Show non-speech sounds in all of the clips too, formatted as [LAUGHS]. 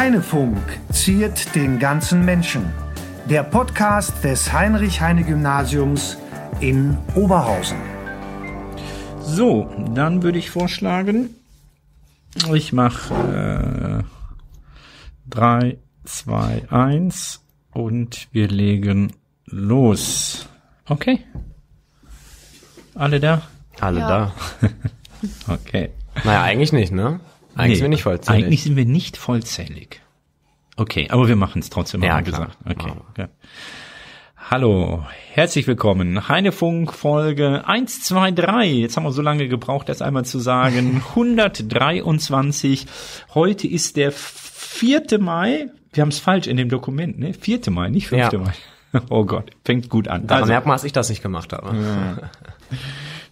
Heinefunk ziert den ganzen Menschen. Der Podcast des Heinrich-Heine-Gymnasiums in Oberhausen. So, dann würde ich vorschlagen, ich mache 3, 2, 1 und wir legen los. Okay. Alle da? Alle Ja. da. [LAUGHS] Okay. Naja, eigentlich nicht, ne? Eigentlich Nee, sind wir nicht vollzählig. Eigentlich sind wir nicht vollzählig. Okay, aber wir machen es trotzdem, Ja, haben wir gesagt. Okay. Ja. Hallo, herzlich willkommen. Heinefunk Folge 1, 2, 3. Jetzt haben wir so lange gebraucht, das einmal zu sagen. [LAUGHS] 123. Heute ist der 4. Mai. Wir haben es falsch in dem Dokument, ne? 4. Mai, nicht 5. Ja. Mai. [LAUGHS] Oh Gott, fängt gut an. Daran Also, merkt man, dass ich das nicht gemacht habe. [LAUGHS]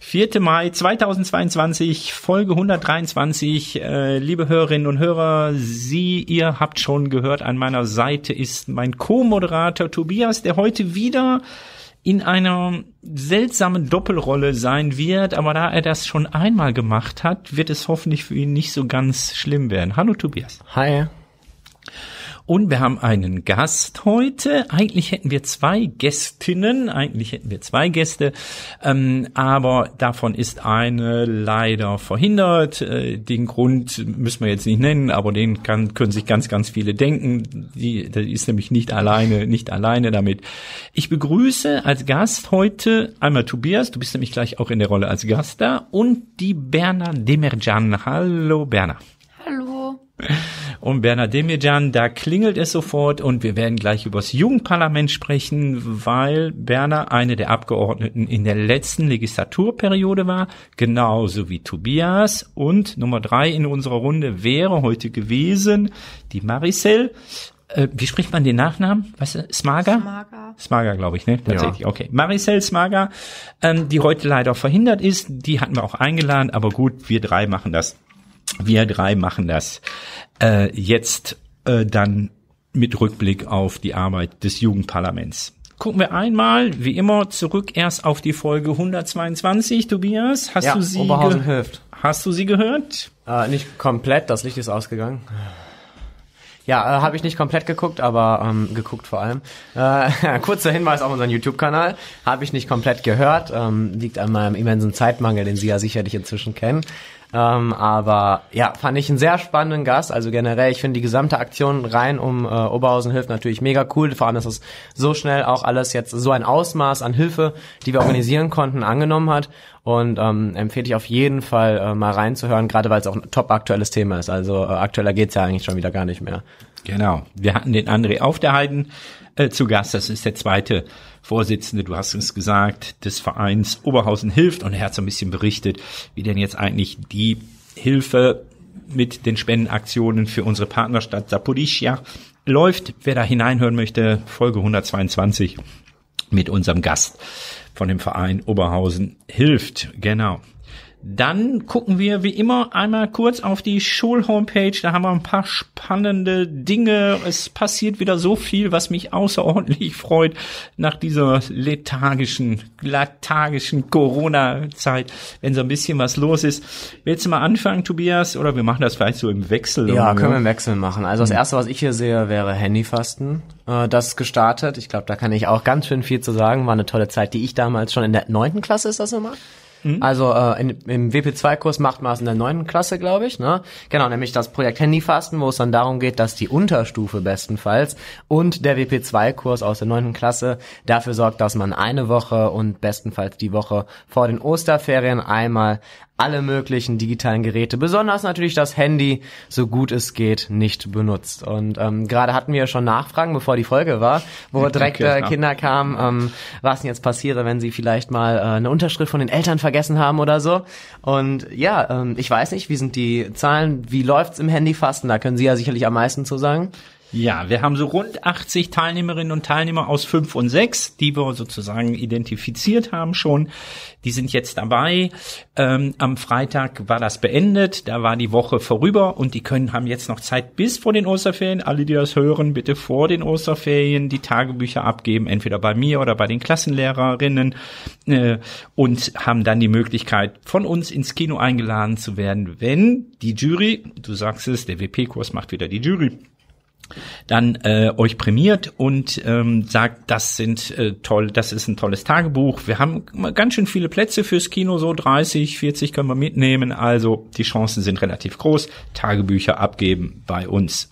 4. Mai 2022, Folge 123. Äh, liebe Hörerinnen und Hörer, Sie, ihr habt schon gehört, an meiner Seite ist mein Co-Moderator Tobias, der heute wieder in einer seltsamen Doppelrolle sein wird, aber da er das schon einmal gemacht hat, wird es hoffentlich für ihn nicht so ganz schlimm werden. Hallo Tobias. Hi. Und wir haben einen Gast heute. Eigentlich hätten wir zwei Gästinnen, eigentlich hätten wir zwei Gäste, ähm, aber davon ist eine leider verhindert. Äh, den Grund müssen wir jetzt nicht nennen, aber den kann, können sich ganz, ganz viele denken. Die, die ist nämlich nicht alleine, nicht alleine damit. Ich begrüße als Gast heute einmal Tobias, du bist nämlich gleich auch in der Rolle als Gast da, und die Berna Demercan. Hallo Berna. Und Bernhard Demirjan, da klingelt es sofort und wir werden gleich über das Jugendparlament sprechen, weil Berner eine der Abgeordneten in der letzten Legislaturperiode war, genauso wie Tobias. Und Nummer drei in unserer Runde wäre heute gewesen die Maricel. Äh, wie spricht man den Nachnamen? Du, Smaga? Mager. Smaga, glaube ich, ne? Tatsächlich. Okay. Maricel Smaga, ähm, die heute leider verhindert ist, die hatten wir auch eingeladen, aber gut, wir drei machen das. Wir drei machen das äh, jetzt äh, dann mit Rückblick auf die Arbeit des Jugendparlaments. Gucken wir einmal, wie immer, zurück erst auf die Folge 122. Tobias, hast Ja, du sie Oberhausen hilft. Hast du sie gehört? Äh, nicht komplett, das Licht ist ausgegangen. Ja, äh, habe ich nicht komplett geguckt, aber ähm, geguckt vor allem. Äh, [LAUGHS] kurzer Hinweis auf unseren YouTube-Kanal. Habe ich nicht komplett gehört. Ähm, liegt an meinem immensen Zeitmangel, den Sie ja sicherlich inzwischen kennen. Ähm, aber ja, fand ich einen sehr spannenden Gast. Also generell, ich finde die gesamte Aktion rein um äh, Oberhausen hilft natürlich mega cool. Vor allem, dass es so schnell auch alles jetzt so ein Ausmaß an Hilfe, die wir organisieren konnten, angenommen hat. Und ähm, empfehle ich auf jeden Fall äh, mal reinzuhören, gerade weil es auch ein top aktuelles Thema ist. Also äh, aktueller geht's ja eigentlich schon wieder gar nicht mehr. Genau. Wir hatten den André auf der Heiden äh, zu Gast. Das ist der zweite Vorsitzende, du hast es gesagt, des Vereins Oberhausen hilft. Und er hat so ein bisschen berichtet, wie denn jetzt eigentlich die Hilfe mit den Spendenaktionen für unsere Partnerstadt Saporischia läuft. Wer da hineinhören möchte, Folge 122 mit unserem Gast von dem Verein Oberhausen hilft. Genau. Dann gucken wir wie immer einmal kurz auf die Schulhomepage. Da haben wir ein paar spannende Dinge. Es passiert wieder so viel, was mich außerordentlich [LAUGHS] freut nach dieser lethargischen, lethargischen Corona-Zeit, wenn so ein bisschen was los ist. Willst du mal anfangen, Tobias? Oder wir machen das vielleicht so im Wechsel? Ja, können wir im Wechsel machen. Also das erste, was ich hier sehe, wäre Handyfasten. Äh, das gestartet. Ich glaube, da kann ich auch ganz schön viel zu sagen. War eine tolle Zeit, die ich damals schon in der neunten Klasse ist das immer. Also äh, in, im WP2-Kurs macht man es in der neunten Klasse, glaube ich. Ne? Genau, nämlich das Projekt Handyfasten, wo es dann darum geht, dass die Unterstufe bestenfalls und der WP2-Kurs aus der neunten Klasse dafür sorgt, dass man eine Woche und bestenfalls die Woche vor den Osterferien einmal alle möglichen digitalen Geräte, besonders natürlich das Handy, so gut es geht, nicht benutzt. Und ähm, gerade hatten wir schon Nachfragen, bevor die Folge war, wo [LAUGHS] direkt äh. Kinder kamen, ähm, was denn jetzt passiere, wenn sie vielleicht mal äh, eine Unterschrift von den Eltern vergessen haben oder so. Und ja, ähm, ich weiß nicht, wie sind die Zahlen, wie läuft's im Handyfasten? Da können Sie ja sicherlich am meisten zu sagen. Ja, wir haben so rund 80 Teilnehmerinnen und Teilnehmer aus 5 und 6, die wir sozusagen identifiziert haben schon. Die sind jetzt dabei. Ähm, am Freitag war das beendet, da war die Woche vorüber und die können haben jetzt noch Zeit bis vor den Osterferien. Alle, die das hören, bitte vor den Osterferien die Tagebücher abgeben, entweder bei mir oder bei den Klassenlehrerinnen äh, und haben dann die Möglichkeit, von uns ins Kino eingeladen zu werden, wenn die Jury, du sagst es, der WP-Kurs macht wieder die Jury, dann äh, euch prämiert und ähm, sagt, das sind äh, toll, das ist ein tolles Tagebuch. Wir haben ganz schön viele Plätze fürs Kino, so 30, 40 können wir mitnehmen. Also die Chancen sind relativ groß. Tagebücher abgeben bei uns.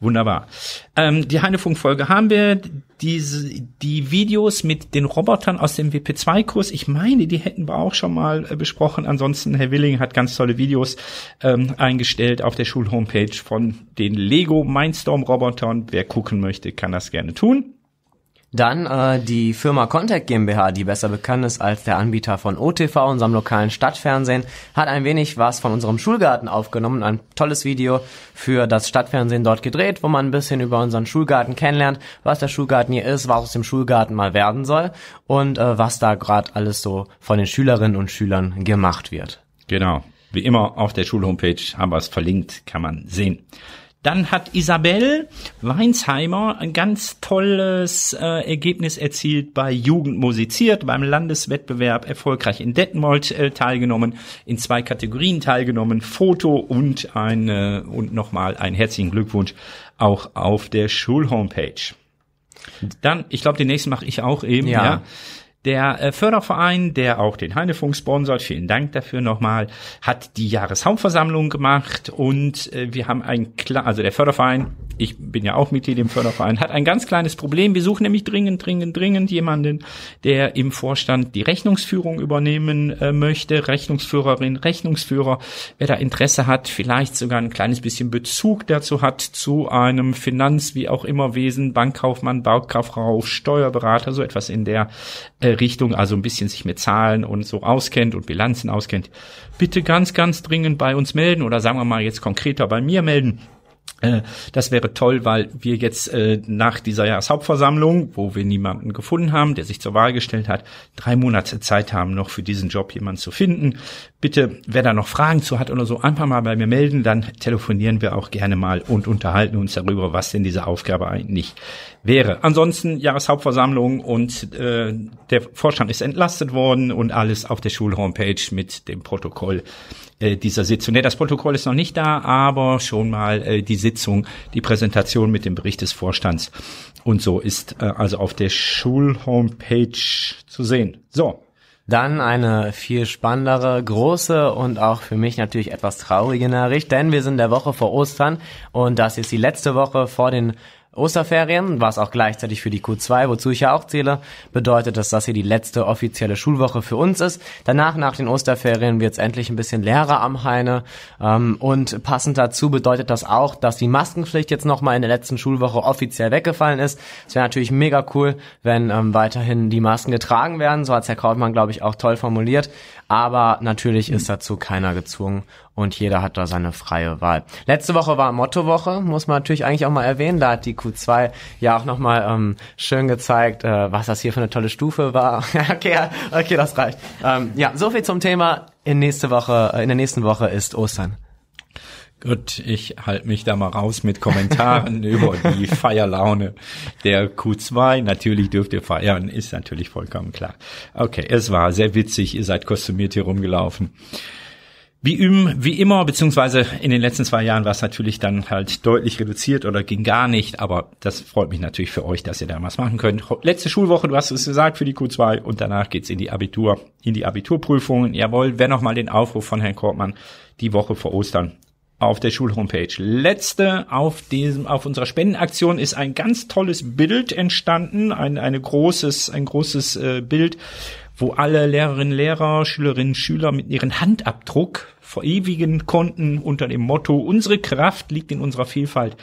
Wunderbar. Ähm, die Heinefunk-Folge haben wir. Diese, die Videos mit den Robotern aus dem WP2-Kurs, ich meine, die hätten wir auch schon mal äh, besprochen. Ansonsten, Herr Willing hat ganz tolle Videos ähm, eingestellt auf der Schulhomepage von den Lego Mindstorm-Robotern. Wer gucken möchte, kann das gerne tun. Dann äh, die Firma Contact GmbH, die besser bekannt ist als der Anbieter von OTV, unserem lokalen Stadtfernsehen, hat ein wenig was von unserem Schulgarten aufgenommen. Ein tolles Video für das Stadtfernsehen dort gedreht, wo man ein bisschen über unseren Schulgarten kennenlernt, was der Schulgarten hier ist, was aus dem Schulgarten mal werden soll und äh, was da gerade alles so von den Schülerinnen und Schülern gemacht wird. Genau. Wie immer auf der Schulhomepage haben wir es verlinkt, kann man sehen. Dann hat Isabel Weinsheimer ein ganz tolles äh, Ergebnis erzielt bei Jugend musiziert, beim Landeswettbewerb erfolgreich in Detmold äh, teilgenommen, in zwei Kategorien teilgenommen, Foto und eine und nochmal einen herzlichen Glückwunsch auch auf der Schulhomepage. Dann, ich glaube, den nächsten mache ich auch eben, ja. ja. Der äh, Förderverein, der auch den Heinefunk sponsert, vielen Dank dafür nochmal, hat die Jahreshauptversammlung gemacht und äh, wir haben ein also der Förderverein, ich bin ja auch Mitglied im Förderverein, hat ein ganz kleines Problem. Wir suchen nämlich dringend, dringend, dringend jemanden, der im Vorstand die Rechnungsführung übernehmen äh, möchte. Rechnungsführerin, Rechnungsführer, wer da Interesse hat, vielleicht sogar ein kleines bisschen Bezug dazu hat zu einem Finanz, wie auch immer Wesen, Bankkaufmann, Baukauffrau, Steuerberater, so etwas in der äh, Richtung, also ein bisschen sich mit Zahlen und so auskennt und Bilanzen auskennt, bitte ganz, ganz dringend bei uns melden oder sagen wir mal jetzt konkreter bei mir melden. Äh, das wäre toll, weil wir jetzt äh, nach dieser Jahreshauptversammlung, wo wir niemanden gefunden haben, der sich zur Wahl gestellt hat, drei Monate Zeit haben, noch für diesen Job jemanden zu finden. Bitte, wer da noch Fragen zu hat oder so, einfach mal bei mir melden, dann telefonieren wir auch gerne mal und unterhalten uns darüber, was denn diese Aufgabe eigentlich wäre. Ansonsten Jahreshauptversammlung und äh, der Vorstand ist entlastet worden und alles auf der Schulhomepage mit dem Protokoll äh, dieser Sitzung. Ne, das Protokoll ist noch nicht da, aber schon mal äh, Sitzung, die Präsentation mit dem Bericht des Vorstands und so ist äh, also auf der Schulhomepage zu sehen. So. Dann eine viel spannendere, große und auch für mich natürlich etwas traurige Nachricht, denn wir sind der Woche vor Ostern und das ist die letzte Woche vor den Osterferien, was auch gleichzeitig für die Q2, wozu ich ja auch zähle, bedeutet das, dass hier die letzte offizielle Schulwoche für uns ist. Danach, nach den Osterferien, wird es endlich ein bisschen leerer am Heine. Ähm, und passend dazu bedeutet das auch, dass die Maskenpflicht jetzt nochmal in der letzten Schulwoche offiziell weggefallen ist. Es wäre natürlich mega cool, wenn ähm, weiterhin die Masken getragen werden. So hat Herr Krautmann, glaube ich, auch toll formuliert. Aber natürlich ist dazu keiner gezwungen und jeder hat da seine freie Wahl. Letzte Woche war Mottowoche, muss man natürlich eigentlich auch mal erwähnen. Da hat die Q2 ja auch nochmal ähm, schön gezeigt, äh, was das hier für eine tolle Stufe war. [LAUGHS] okay, okay, das reicht. Ähm, ja, so viel zum Thema. In nächste Woche, äh, in der nächsten Woche ist Ostern. Gut, ich halte mich da mal raus mit Kommentaren [LAUGHS] über die Feierlaune der Q2. Natürlich dürft ihr feiern, ist natürlich vollkommen klar. Okay, es war sehr witzig, ihr seid kostümiert hier rumgelaufen. Wie, im, wie immer, beziehungsweise in den letzten zwei Jahren war es natürlich dann halt deutlich reduziert oder ging gar nicht, aber das freut mich natürlich für euch, dass ihr da was machen könnt. Letzte Schulwoche, du hast es gesagt, für die Q2 und danach geht's in die Abitur, in die Abiturprüfungen. Jawohl, wer nochmal den Aufruf von Herrn Kortmann die Woche vor Ostern auf der Schulhomepage. Letzte auf diesem, auf unserer Spendenaktion ist ein ganz tolles Bild entstanden, ein, eine großes, ein großes äh, Bild, wo alle Lehrerinnen, Lehrer, Schülerinnen, Schüler mit ihrem Handabdruck verewigen konnten unter dem Motto, unsere Kraft liegt in unserer Vielfalt.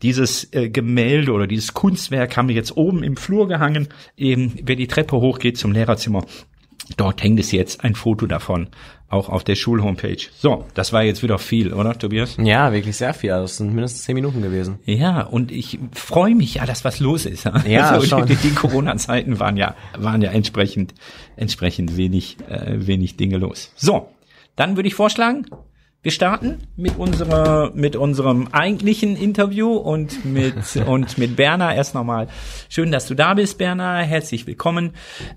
Dieses äh, Gemälde oder dieses Kunstwerk haben wir jetzt oben im Flur gehangen. Eben, wer die Treppe hochgeht zum Lehrerzimmer, dort hängt es jetzt ein Foto davon auch auf der Schulhomepage. So, das war jetzt wieder viel, oder Tobias? Ja, wirklich sehr viel. Also es sind mindestens zehn Minuten gewesen. Ja, und ich freue mich ja, dass was los ist. Ja, [LAUGHS] also schon. Die, die Corona-Zeiten waren ja waren ja entsprechend entsprechend wenig äh, wenig Dinge los. So, dann würde ich vorschlagen, wir starten mit unserer, mit unserem eigentlichen Interview und mit, [LAUGHS] und mit Berner erst nochmal. Schön, dass du da bist, Berner. Herzlich willkommen.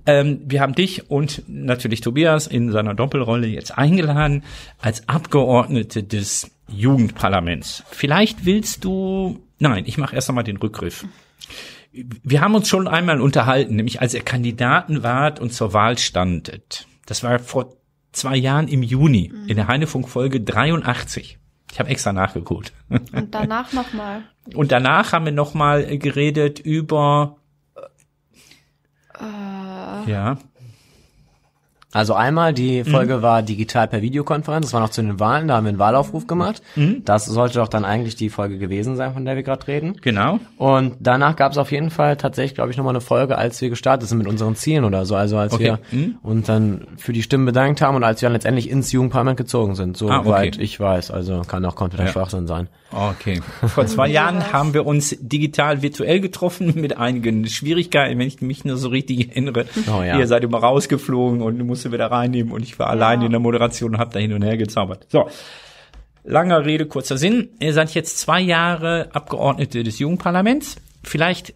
Ähm, wir haben dich und natürlich Tobias in seiner Doppelrolle jetzt eingeladen als Abgeordnete des Jugendparlaments. Vielleicht willst du Nein, ich mache erst einmal den Rückgriff. Wir haben uns schon einmal unterhalten, nämlich als ihr Kandidaten wart und zur Wahl standet. Das war vor zwei Jahren im Juni mhm. in der Heinefunk-Folge 83. Ich habe extra nachgeguckt. Und danach nochmal. [LAUGHS] Und danach haben wir nochmal geredet über äh, ja. Also einmal, die Folge mhm. war digital per Videokonferenz, das war noch zu den Wahlen, da haben wir einen Wahlaufruf gemacht. Mhm. Das sollte doch dann eigentlich die Folge gewesen sein, von der wir gerade reden. Genau. Und danach gab es auf jeden Fall tatsächlich, glaube ich, nochmal eine Folge, als wir gestartet sind mit unseren Zielen oder so. Also als okay. wir mhm. uns dann für die Stimmen bedankt haben und als wir dann letztendlich ins Jugendparlament gezogen sind, soweit ah, okay. ich weiß. Also kann auch kompletter ja. Schwachsinn sein. Okay. [LAUGHS] Vor zwei Jahren haben wir uns digital virtuell getroffen mit einigen Schwierigkeiten, wenn ich mich nur so richtig erinnere. Oh, ja. Ihr seid immer rausgeflogen und musste wieder reinnehmen und ich war ja. allein in der Moderation und habe da hin und her gezaubert. So. Langer Rede, kurzer Sinn. Ihr seid jetzt zwei Jahre Abgeordnete des Jugendparlaments. Vielleicht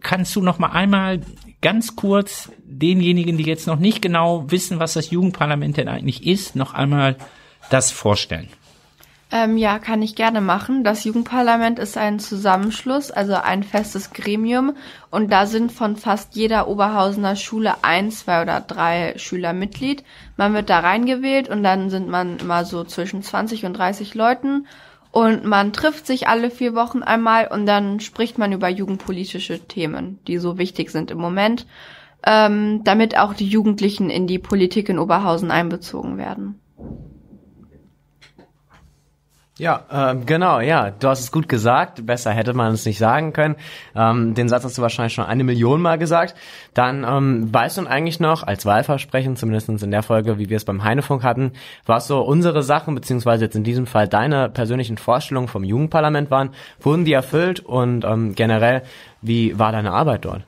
kannst du noch mal einmal ganz kurz denjenigen, die jetzt noch nicht genau wissen, was das Jugendparlament denn eigentlich ist, noch einmal das vorstellen. Ähm, ja, kann ich gerne machen. Das Jugendparlament ist ein Zusammenschluss, also ein festes Gremium. Und da sind von fast jeder Oberhausener Schule ein, zwei oder drei Schüler Mitglied. Man wird da reingewählt und dann sind man immer so zwischen 20 und 30 Leuten. Und man trifft sich alle vier Wochen einmal und dann spricht man über jugendpolitische Themen, die so wichtig sind im Moment, ähm, damit auch die Jugendlichen in die Politik in Oberhausen einbezogen werden. Ja, ähm, genau, ja, du hast es gut gesagt. Besser hätte man es nicht sagen können. Ähm, den Satz hast du wahrscheinlich schon eine Million Mal gesagt. Dann ähm, weißt du eigentlich noch, als Wahlversprechen, zumindest in der Folge, wie wir es beim Heinefunk hatten, was so unsere Sachen, beziehungsweise jetzt in diesem Fall deine persönlichen Vorstellungen vom Jugendparlament waren, wurden die erfüllt und ähm, generell, wie war deine Arbeit dort?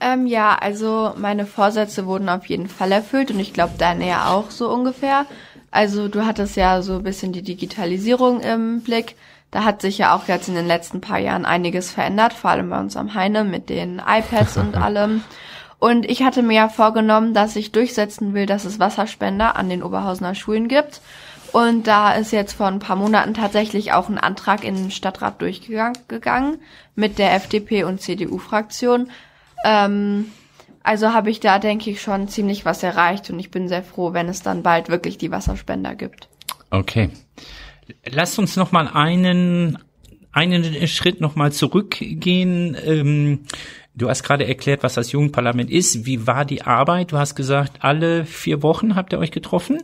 Ähm, ja, also meine Vorsätze wurden auf jeden Fall erfüllt und ich glaube deine ja auch so ungefähr. Also du hattest ja so ein bisschen die Digitalisierung im Blick. Da hat sich ja auch jetzt in den letzten paar Jahren einiges verändert, vor allem bei uns am Heine mit den iPads und [LAUGHS] allem. Und ich hatte mir ja vorgenommen, dass ich durchsetzen will, dass es Wasserspender an den Oberhausener Schulen gibt. Und da ist jetzt vor ein paar Monaten tatsächlich auch ein Antrag in den Stadtrat durchgegangen mit der FDP und CDU-Fraktion. Ähm, also habe ich da, denke ich, schon ziemlich was erreicht und ich bin sehr froh, wenn es dann bald wirklich die Wasserspender gibt. Okay. Lass uns noch mal einen, einen Schritt noch mal zurückgehen. Ähm, du hast gerade erklärt, was das Jugendparlament ist. Wie war die Arbeit? Du hast gesagt, alle vier Wochen habt ihr euch getroffen?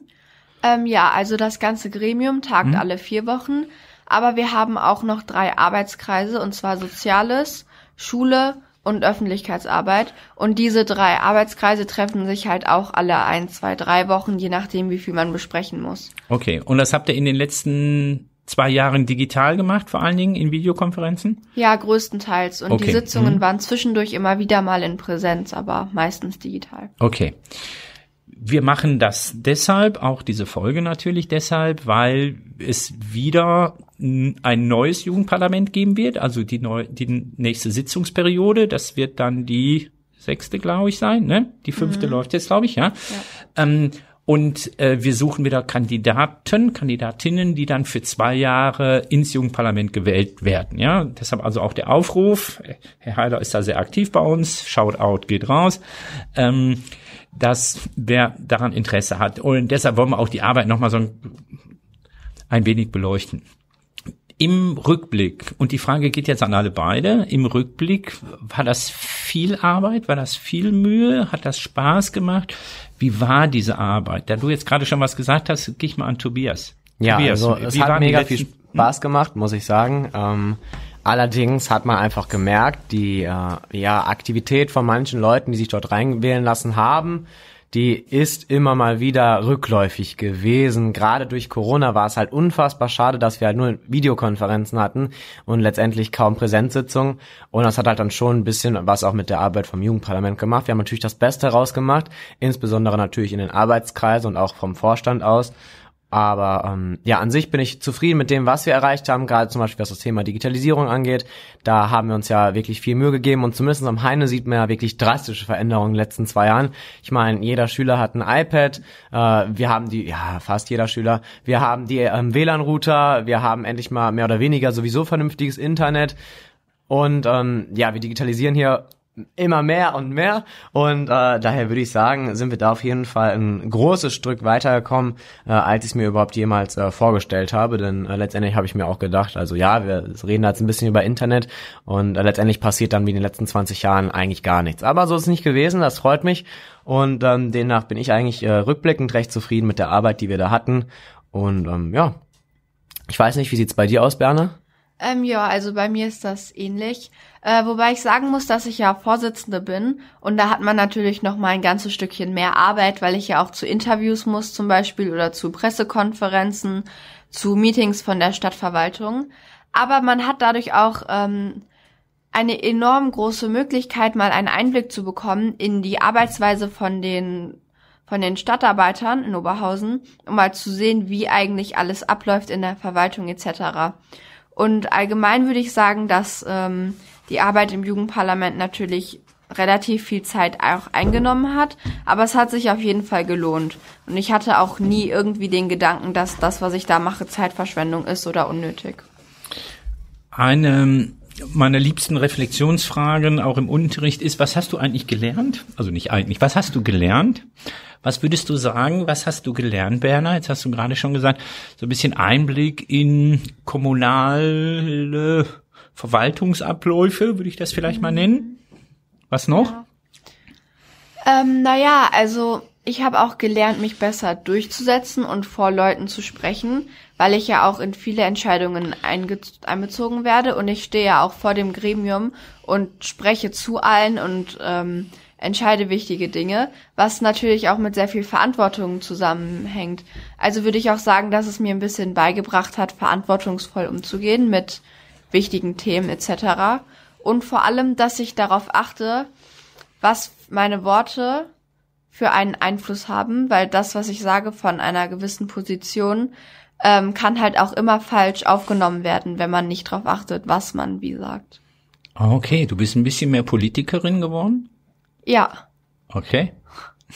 Ähm, ja, also das ganze Gremium tagt hm. alle vier Wochen. Aber wir haben auch noch drei Arbeitskreise, und zwar Soziales, Schule und Öffentlichkeitsarbeit. Und diese drei Arbeitskreise treffen sich halt auch alle ein, zwei, drei Wochen, je nachdem, wie viel man besprechen muss. Okay, und das habt ihr in den letzten zwei Jahren digital gemacht, vor allen Dingen in Videokonferenzen? Ja, größtenteils. Und okay. die Sitzungen mhm. waren zwischendurch immer wieder mal in Präsenz, aber meistens digital. Okay. Wir machen das deshalb, auch diese Folge natürlich deshalb, weil es wieder ein neues Jugendparlament geben wird, also die, neu, die nächste Sitzungsperiode. Das wird dann die sechste, glaube ich, sein. Ne? Die fünfte mhm. läuft jetzt, glaube ich, ja. ja. Ähm, und äh, wir suchen wieder Kandidaten, Kandidatinnen, die dann für zwei Jahre ins Jugendparlament gewählt werden. Ja, deshalb also auch der Aufruf. Herr Heiler ist da sehr aktiv bei uns. Shoutout geht raus. Ähm, dass wer daran Interesse hat. Und deshalb wollen wir auch die Arbeit nochmal so ein, ein wenig beleuchten. Im Rückblick, und die Frage geht jetzt an alle beide, im Rückblick, war das viel Arbeit, war das viel Mühe, hat das Spaß gemacht? Wie war diese Arbeit? Da du jetzt gerade schon was gesagt hast, gehe ich mal an Tobias. Ja, Tobias, also es hat mega viel Spaß gemacht, muss ich sagen. Ähm, allerdings hat man einfach gemerkt, die äh, ja, Aktivität von manchen Leuten, die sich dort reinwählen lassen haben, die ist immer mal wieder rückläufig gewesen. Gerade durch Corona war es halt unfassbar schade, dass wir halt nur Videokonferenzen hatten und letztendlich kaum Präsenzsitzungen. Und das hat halt dann schon ein bisschen was auch mit der Arbeit vom Jugendparlament gemacht. Wir haben natürlich das Beste rausgemacht, insbesondere natürlich in den Arbeitskreisen und auch vom Vorstand aus. Aber ähm, ja, an sich bin ich zufrieden mit dem, was wir erreicht haben, gerade zum Beispiel was das Thema Digitalisierung angeht. Da haben wir uns ja wirklich viel Mühe gegeben und zumindest am Heine sieht man ja wirklich drastische Veränderungen in den letzten zwei Jahren. Ich meine, jeder Schüler hat ein iPad, äh, wir haben die, ja, fast jeder Schüler, wir haben die ähm, WLAN-Router, wir haben endlich mal mehr oder weniger sowieso vernünftiges Internet. Und ähm, ja, wir digitalisieren hier immer mehr und mehr und äh, daher würde ich sagen, sind wir da auf jeden Fall ein großes Stück weitergekommen, äh, als ich es mir überhaupt jemals äh, vorgestellt habe, denn äh, letztendlich habe ich mir auch gedacht, also ja, wir reden jetzt ein bisschen über Internet und äh, letztendlich passiert dann wie in den letzten 20 Jahren eigentlich gar nichts. Aber so ist es nicht gewesen, das freut mich und ähm, demnach bin ich eigentlich äh, rückblickend recht zufrieden mit der Arbeit, die wir da hatten und ähm, ja, ich weiß nicht, wie sieht's bei dir aus, Berner? Ähm, ja, also bei mir ist das ähnlich. Äh, wobei ich sagen muss, dass ich ja Vorsitzende bin und da hat man natürlich noch mal ein ganzes Stückchen mehr Arbeit, weil ich ja auch zu Interviews muss zum Beispiel oder zu Pressekonferenzen, zu Meetings von der Stadtverwaltung. Aber man hat dadurch auch ähm, eine enorm große Möglichkeit, mal einen Einblick zu bekommen in die Arbeitsweise von den von den Stadtarbeitern in Oberhausen, um mal zu sehen, wie eigentlich alles abläuft in der Verwaltung etc. Und allgemein würde ich sagen, dass ähm, die Arbeit im Jugendparlament natürlich relativ viel Zeit auch eingenommen hat, aber es hat sich auf jeden Fall gelohnt. Und ich hatte auch nie irgendwie den Gedanken, dass das, was ich da mache, Zeitverschwendung ist oder unnötig. Eine meiner liebsten Reflexionsfragen auch im Unterricht ist, was hast du eigentlich gelernt? Also nicht eigentlich, was hast du gelernt? Was würdest du sagen, was hast du gelernt, Berner? Jetzt hast du gerade schon gesagt, so ein bisschen Einblick in kommunale Verwaltungsabläufe, würde ich das vielleicht mal nennen. Was noch? Ja. Ähm, naja, also ich habe auch gelernt, mich besser durchzusetzen und vor Leuten zu sprechen, weil ich ja auch in viele Entscheidungen einbezogen werde und ich stehe ja auch vor dem Gremium und spreche zu allen und ähm, entscheide wichtige Dinge, was natürlich auch mit sehr viel Verantwortung zusammenhängt. Also würde ich auch sagen, dass es mir ein bisschen beigebracht hat, verantwortungsvoll umzugehen mit wichtigen Themen etc. Und vor allem, dass ich darauf achte, was meine Worte für einen Einfluss haben, weil das, was ich sage von einer gewissen Position, ähm, kann halt auch immer falsch aufgenommen werden, wenn man nicht darauf achtet, was man wie sagt. Okay, du bist ein bisschen mehr Politikerin geworden? Ja. Okay.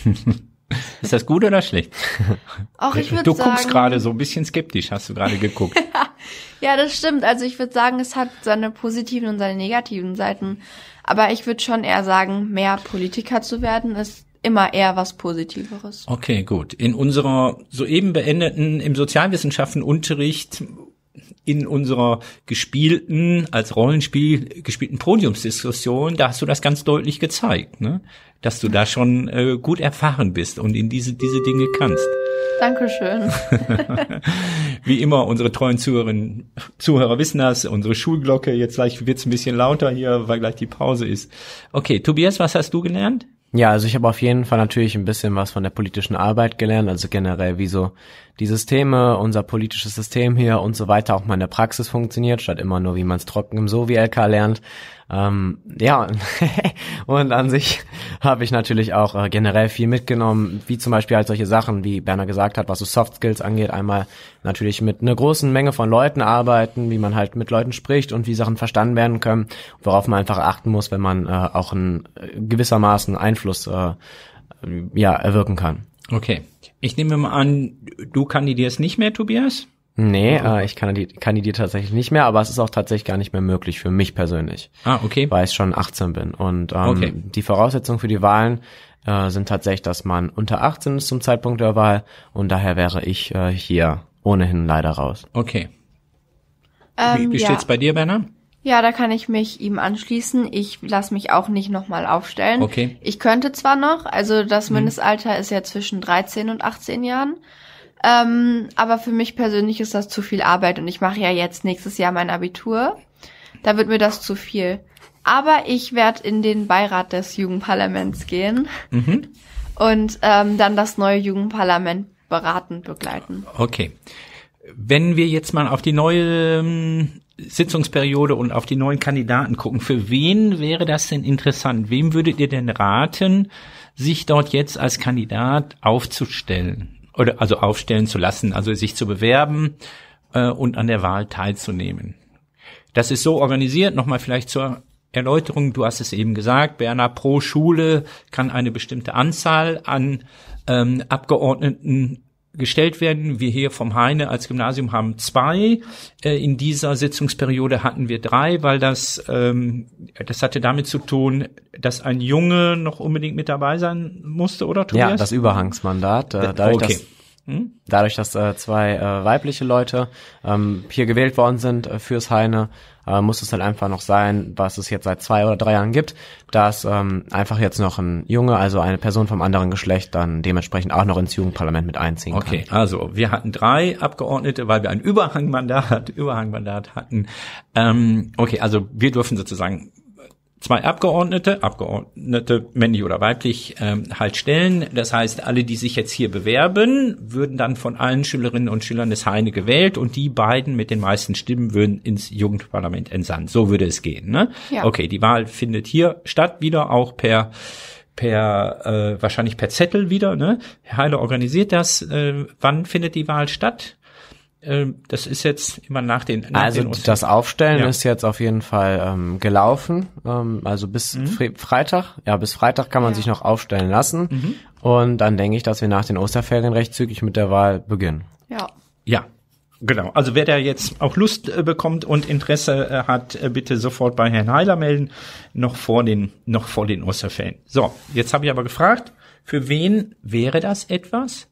[LAUGHS] Ist das gut oder schlecht? [LAUGHS] Auch ich würde Du sagen, guckst gerade so ein bisschen skeptisch, hast du gerade geguckt. [LAUGHS] ja, das stimmt. Also ich würde sagen, es hat seine positiven und seine negativen Seiten. Aber ich würde schon eher sagen, mehr Politiker zu werden ist immer eher was Positiveres. Okay, gut. In unserer soeben beendeten im Sozialwissenschaftenunterricht in unserer gespielten, als Rollenspiel gespielten Podiumsdiskussion, da hast du das ganz deutlich gezeigt, ne? dass du da schon äh, gut erfahren bist und in diese, diese Dinge kannst. Dankeschön. [LAUGHS] Wie immer, unsere treuen Zuhörerinnen, Zuhörer wissen das, unsere Schulglocke, jetzt gleich wird's ein bisschen lauter hier, weil gleich die Pause ist. Okay, Tobias, was hast du gelernt? Ja, also ich habe auf jeden Fall natürlich ein bisschen was von der politischen Arbeit gelernt, also generell wie so die Systeme, unser politisches System hier und so weiter auch mal in der Praxis funktioniert, statt immer nur, wie man es trocken im Sovi-LK lernt. Ähm, ja, [LAUGHS] und an sich habe ich natürlich auch äh, generell viel mitgenommen, wie zum Beispiel halt solche Sachen, wie Berner gesagt hat, was so Soft Skills angeht. Einmal natürlich mit einer großen Menge von Leuten arbeiten, wie man halt mit Leuten spricht und wie Sachen verstanden werden können, worauf man einfach achten muss, wenn man äh, auch einen äh, gewissermaßen Einfluss äh, ja, erwirken kann. Okay. Ich nehme mal an, du kandidierst nicht mehr, Tobias? Nee, äh, ich kandidiere kandidier tatsächlich nicht mehr, aber es ist auch tatsächlich gar nicht mehr möglich für mich persönlich. Ah, okay. Weil ich schon 18 bin. Und ähm, Okay. die Voraussetzungen für die Wahlen äh, sind tatsächlich, dass man unter 18 ist zum Zeitpunkt der Wahl und daher wäre ich äh, hier ohnehin leider raus. Okay. Ähm, Wie, wie ja. steht's bei dir, Berner? Ja, da kann ich mich ihm anschließen. Ich lasse mich auch nicht nochmal aufstellen. Okay. Ich könnte zwar noch, also das Mindestalter ist ja zwischen 13 und 18 Jahren. Ähm, aber für mich persönlich ist das zu viel Arbeit und ich mache ja jetzt nächstes Jahr mein Abitur. Da wird mir das zu viel. Aber ich werde in den Beirat des Jugendparlaments gehen und ähm, dann das neue Jugendparlament beratend begleiten. Okay. Wenn wir jetzt mal auf die neue ähm, Sitzungsperiode und auf die neuen Kandidaten gucken, für wen wäre das denn interessant? Wem würdet ihr denn raten, sich dort jetzt als Kandidat aufzustellen? Oder also aufstellen zu lassen, also sich zu bewerben äh, und an der Wahl teilzunehmen. Das ist so organisiert, nochmal vielleicht zur Erläuterung, du hast es eben gesagt, Berner pro Schule kann eine bestimmte Anzahl an ähm, Abgeordneten gestellt werden. Wir hier vom Heine als Gymnasium haben zwei. Äh, in dieser Sitzungsperiode hatten wir drei, weil das, ähm, das hatte damit zu tun, dass ein Junge noch unbedingt mit dabei sein musste, oder Tobias? Ja, das Überhangsmandat. Äh, dadurch, okay. dass? Dadurch, dass äh, zwei äh, weibliche Leute ähm, hier gewählt worden sind äh, fürs Heine, äh, muss es halt einfach noch sein, was es jetzt seit zwei oder drei Jahren gibt, dass ähm, einfach jetzt noch ein Junge, also eine Person vom anderen Geschlecht, dann dementsprechend auch noch ins Jugendparlament mit einziehen okay, kann. Okay, also wir hatten drei Abgeordnete, weil wir ein Überhangmandat, [LAUGHS] Überhangmandat hatten. Ähm, okay, also wir dürfen sozusagen zwei Abgeordnete, Abgeordnete männlich oder weiblich, ähm, halt stellen. Das heißt, alle, die sich jetzt hier bewerben, würden dann von allen Schülerinnen und Schülern des Heine gewählt und die beiden mit den meisten Stimmen würden ins Jugendparlament entsandt. So würde es gehen. Ne? Ja. Okay, die Wahl findet hier statt, wieder auch per per äh, wahrscheinlich per Zettel wieder. Ne? Herr Heile organisiert das. Äh, wann findet die Wahl statt? Ähm, das ist jetzt immer nach den. Nach also den das Aufstellen ja. ist jetzt auf jeden Fall ähm, gelaufen. Ähm, also bis mhm. Freitag. Ja, bis Freitag kann man ja. sich noch aufstellen lassen. Mhm. Und dann denke ich, dass wir nach den Osterferien recht zügig mit der Wahl beginnen. Ja. Ja. Genau. Also wer da jetzt auch Lust äh, bekommt und Interesse äh, hat, äh, bitte sofort bei Herrn Heiler melden, noch vor den noch vor den Osterferien. So, jetzt habe ich aber gefragt, für wen wäre das etwas?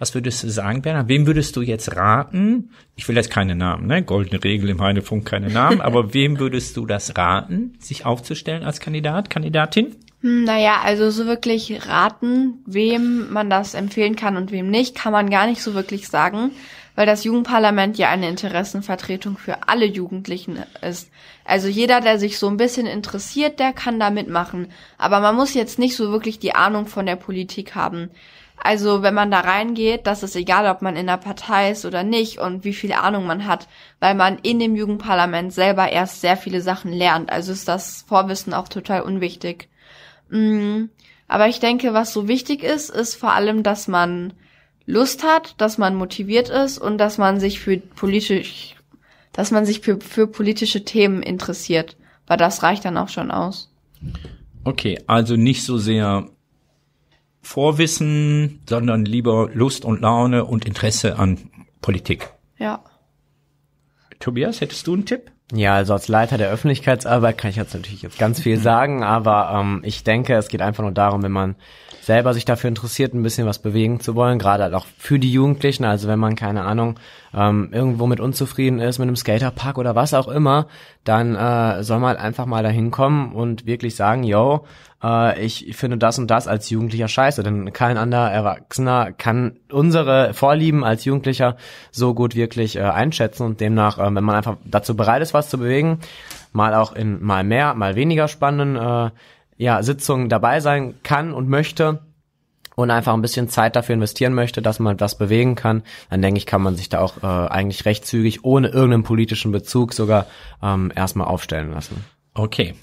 Was würdest du sagen, Bernhard? Wem würdest du jetzt raten? Ich will jetzt keine Namen, ne? Goldene Regel im Heinefunk, keine Namen. [LAUGHS] aber wem würdest du das raten, sich aufzustellen als Kandidat, Kandidatin? Hm, naja, also so wirklich raten, wem man das empfehlen kann und wem nicht, kann man gar nicht so wirklich sagen, weil das Jugendparlament ja eine Interessenvertretung für alle Jugendlichen ist. Also jeder, der sich so ein bisschen interessiert, der kann da mitmachen. Aber man muss jetzt nicht so wirklich die Ahnung von der Politik haben. Also wenn man da reingeht, das ist egal, ob man in der Partei ist oder nicht und wie viel Ahnung man hat, weil man in dem Jugendparlament selber erst sehr viele Sachen lernt. Also ist das Vorwissen auch total unwichtig. Mm, aber ich denke, was so wichtig ist, ist vor allem, dass man Lust hat, dass man motiviert ist und dass man sich für politisch, dass man sich für, für politische Themen interessiert. Weil das reicht dann auch schon aus. Okay, also nicht so sehr Vorwissen, sondern lieber Lust und Laune und Interesse an Politik. Ja. Tobias, hättest du einen Tipp? Ja, also als Leiter der Öffentlichkeitsarbeit kann ich jetzt natürlich jetzt ganz viel sagen, aber ähm, ich denke, es geht einfach nur darum, wenn man selber sich dafür interessiert, ein bisschen was bewegen zu wollen, gerade halt auch für die Jugendlichen. Also wenn man, keine Ahnung, ähm, irgendwo mit unzufrieden ist, mit einem Skaterpark oder was auch immer, dann äh, soll man halt einfach mal dahin kommen und wirklich sagen, yo, äh, ich finde das und das als Jugendlicher scheiße. Denn kein anderer Erwachsener kann unsere Vorlieben als Jugendlicher so gut wirklich äh, einschätzen und demnach, äh, wenn man einfach dazu bereit ist, was zu bewegen, mal auch in mal mehr, mal weniger spannenden äh, ja, Sitzungen dabei sein kann und möchte, und einfach ein bisschen Zeit dafür investieren möchte, dass man was bewegen kann, dann denke ich, kann man sich da auch äh, eigentlich recht zügig, ohne irgendeinen politischen Bezug sogar ähm, erstmal aufstellen lassen. Okay.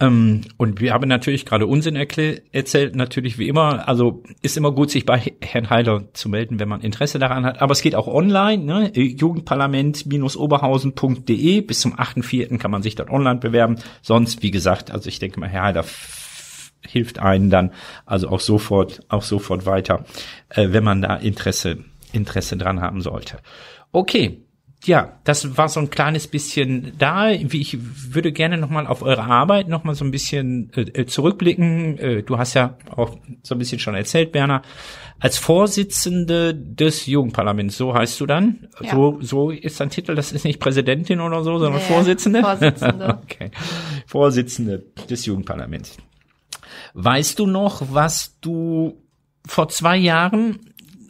Ähm, und wir haben natürlich gerade Unsinn erzählt, natürlich wie immer. Also ist immer gut, sich bei Herrn Heiler zu melden, wenn man Interesse daran hat. Aber es geht auch online, ne? Jugendparlament-oberhausen.de. Bis zum 8.4. kann man sich dort online bewerben. Sonst, wie gesagt, also ich denke mal, Herr Heiler hilft einen dann also auch sofort, auch sofort weiter, äh, wenn man da Interesse, Interesse dran haben sollte. Okay. Ja, das war so ein kleines bisschen da. Ich würde gerne nochmal auf eure Arbeit nochmal so ein bisschen äh, äh, zurückblicken. Äh, du hast ja auch so ein bisschen schon erzählt, Berner. Als Vorsitzende des Jugendparlaments, so heißt du dann? Ja. So, so ist dein Titel, das ist nicht Präsidentin oder so, sondern nee, Vorsitzende? Vorsitzende. [LAUGHS] okay. Vorsitzende des Jugendparlaments. Weißt du noch, was du vor zwei Jahren,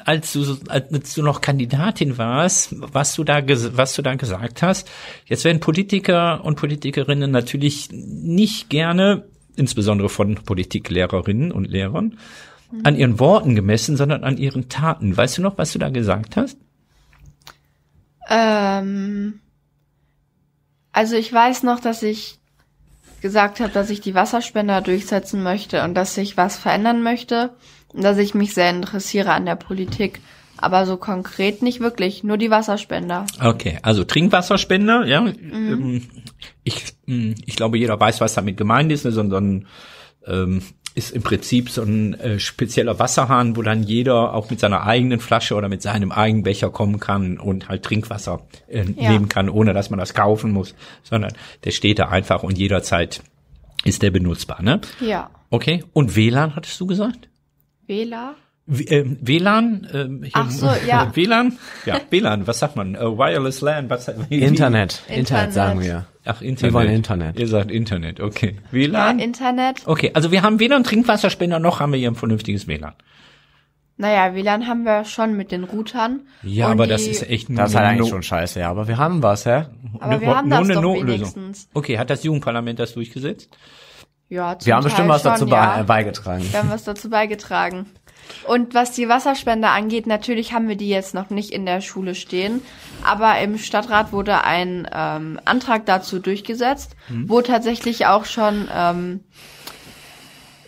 als du, als du noch Kandidatin warst, was du da, was du da gesagt hast? Jetzt werden Politiker und Politikerinnen natürlich nicht gerne, insbesondere von Politiklehrerinnen und Lehrern, an ihren Worten gemessen, sondern an ihren Taten. Weißt du noch, was du da gesagt hast? Ähm, also ich weiß noch, dass ich gesagt habe, dass ich die Wasserspender durchsetzen möchte und dass ich was verändern möchte dass ich mich sehr interessiere an der Politik. Aber so konkret nicht wirklich, nur die Wasserspender. Okay, also Trinkwasserspender, ja. Mhm. Ich, hm, ich glaube, jeder weiß, was damit gemeint ist, ne? so, so ein ähm, ist im Prinzip so ein äh, spezieller Wasserhahn, wo dann jeder auch mit seiner eigenen Flasche oder mit seinem eigenen Becher kommen kann und halt Trinkwasser äh, ja. nehmen kann, ohne dass man das kaufen muss, sondern der steht da einfach und jederzeit ist der benutzbar, ne? Ja. Okay. Und WLAN hattest du gesagt? WLAN? äh, WLAN? Äh, Ach so, ja. [LAUGHS] WLAN? Ja, WLAN, was sagt man? Uh, Wireless LAN, was [LAUGHS] Internet. Internet. Internet sagen wir. Ach, Internet. Wir wollen Internet. Ihr sagt Internet, okay. WLAN? Ja, Internet. Okay, also wir haben weder einen Trinkwasserspender noch haben wir hier ein vernünftiges WLAN. Naja, WLAN haben wir schon mit den Routern. Ja, aber das ist echt nur Das ist halt eigentlich no schon scheiße, ja, aber wir haben was, hä? Aber wir haben das doch wenigstens. Okay, hat das Jugendparlament das durchgesetzt? Ja, zum Wir haben Teil bestimmt was dazu ja. beigetragen. Wir haben was dazu beigetragen. Und was die Wasserspender angeht, natürlich haben wir die jetzt noch nicht in der Schule stehen, aber im Stadtrat wurde ein ähm, Antrag dazu durchgesetzt, mhm. wo tatsächlich auch schon, ähm,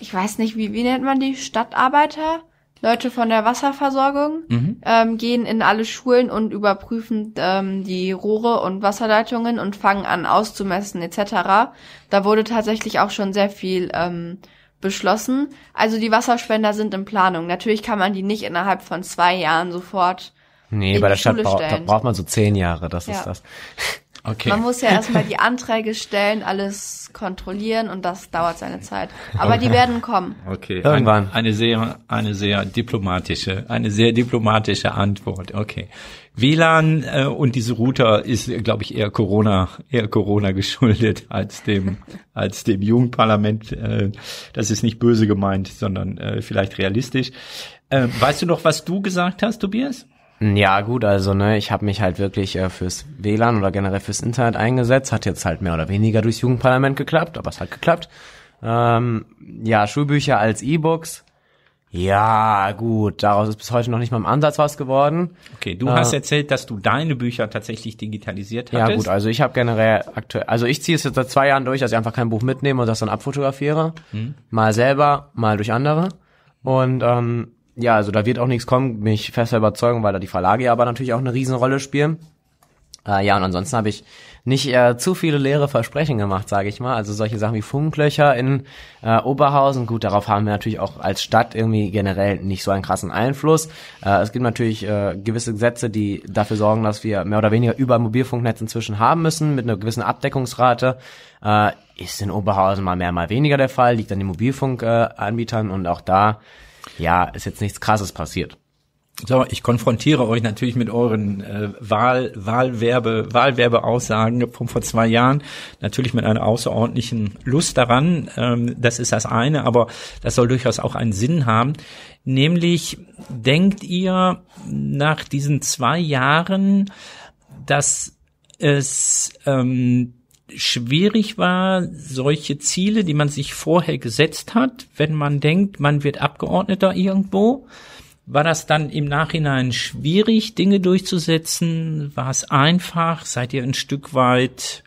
ich weiß nicht, wie, wie nennt man die, Stadtarbeiter? Leute von der Wasserversorgung mhm. ähm, gehen in alle Schulen und überprüfen ähm, die Rohre und Wasserleitungen und fangen an auszumessen etc. Da wurde tatsächlich auch schon sehr viel ähm, beschlossen. Also die Wasserspender sind in Planung. Natürlich kann man die nicht innerhalb von zwei Jahren sofort. Nee, bei der Stadt braucht, da braucht man so zehn Jahre, das ja. ist das. Okay. Man muss ja [LAUGHS] erstmal die Anträge stellen, alles kontrollieren und das dauert seine Zeit. Aber okay. die werden kommen. Okay. Irgendwann. Ein, eine sehr, eine sehr diplomatische, eine sehr diplomatische Antwort. Okay. WLAN äh, und diese Router ist, glaube ich, eher Corona, eher Corona geschuldet [LAUGHS] als dem, als dem Jugendparlament. Äh, das ist nicht böse gemeint, sondern äh, vielleicht realistisch. Äh, weißt du noch, was du gesagt hast, Tobias? Ja, gut, also ne, ich habe mich halt wirklich äh, fürs WLAN oder generell fürs Internet eingesetzt. Hat jetzt halt mehr oder weniger durchs Jugendparlament geklappt, aber es hat geklappt. Ähm, ja, Schulbücher als E-Books. Ja, gut, daraus ist bis heute noch nicht mal im Ansatz was geworden. Okay, du äh, hast erzählt, dass du deine Bücher tatsächlich digitalisiert hattest. Ja, gut, also ich habe generell aktuell, also ich ziehe es jetzt seit zwei Jahren durch, dass ich einfach kein Buch mitnehme und das dann abfotografiere. Hm. Mal selber, mal durch andere. Und ähm, ja, also da wird auch nichts kommen, bin ich fester Überzeugung, weil da die Verlage ja aber natürlich auch eine Riesenrolle spielen. Äh, ja, und ansonsten habe ich nicht äh, zu viele leere Versprechen gemacht, sage ich mal. Also solche Sachen wie Funklöcher in äh, Oberhausen, gut, darauf haben wir natürlich auch als Stadt irgendwie generell nicht so einen krassen Einfluss. Äh, es gibt natürlich äh, gewisse Gesetze, die dafür sorgen, dass wir mehr oder weniger über Mobilfunknetz inzwischen haben müssen, mit einer gewissen Abdeckungsrate. Äh, ist in Oberhausen mal mehr, mal weniger der Fall, liegt an den Mobilfunkanbietern äh, und auch da ja, ist jetzt nichts Krasses passiert. So, ich konfrontiere euch natürlich mit euren äh, Wahl, Wahlwerbe, Wahlwerbeaussagen von vor zwei Jahren. Natürlich mit einer außerordentlichen Lust daran. Ähm, das ist das eine, aber das soll durchaus auch einen Sinn haben. Nämlich, denkt ihr nach diesen zwei Jahren, dass es ähm, schwierig war, solche Ziele, die man sich vorher gesetzt hat, wenn man denkt, man wird Abgeordneter irgendwo, war das dann im Nachhinein schwierig, Dinge durchzusetzen? War es einfach? Seid ihr ein Stück weit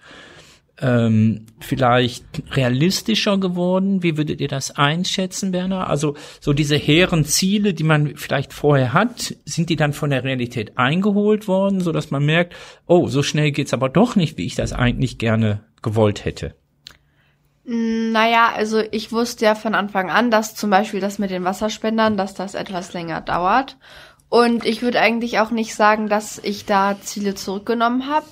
ähm, vielleicht realistischer geworden? Wie würdet ihr das einschätzen, Werner? Also so diese hehren Ziele, die man vielleicht vorher hat, sind die dann von der Realität eingeholt worden, so dass man merkt, oh, so schnell geht's aber doch nicht, wie ich das eigentlich gerne gewollt hätte? Naja, also ich wusste ja von Anfang an, dass zum Beispiel das mit den Wasserspendern, dass das etwas länger dauert. Und ich würde eigentlich auch nicht sagen, dass ich da Ziele zurückgenommen habe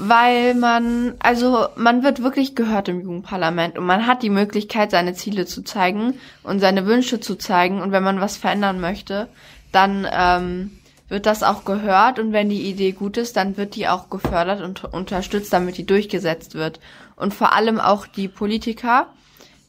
weil man, also man wird wirklich gehört im Jugendparlament und man hat die Möglichkeit, seine Ziele zu zeigen und seine Wünsche zu zeigen und wenn man was verändern möchte, dann ähm, wird das auch gehört und wenn die Idee gut ist, dann wird die auch gefördert und unterstützt, damit die durchgesetzt wird. Und vor allem auch die Politiker,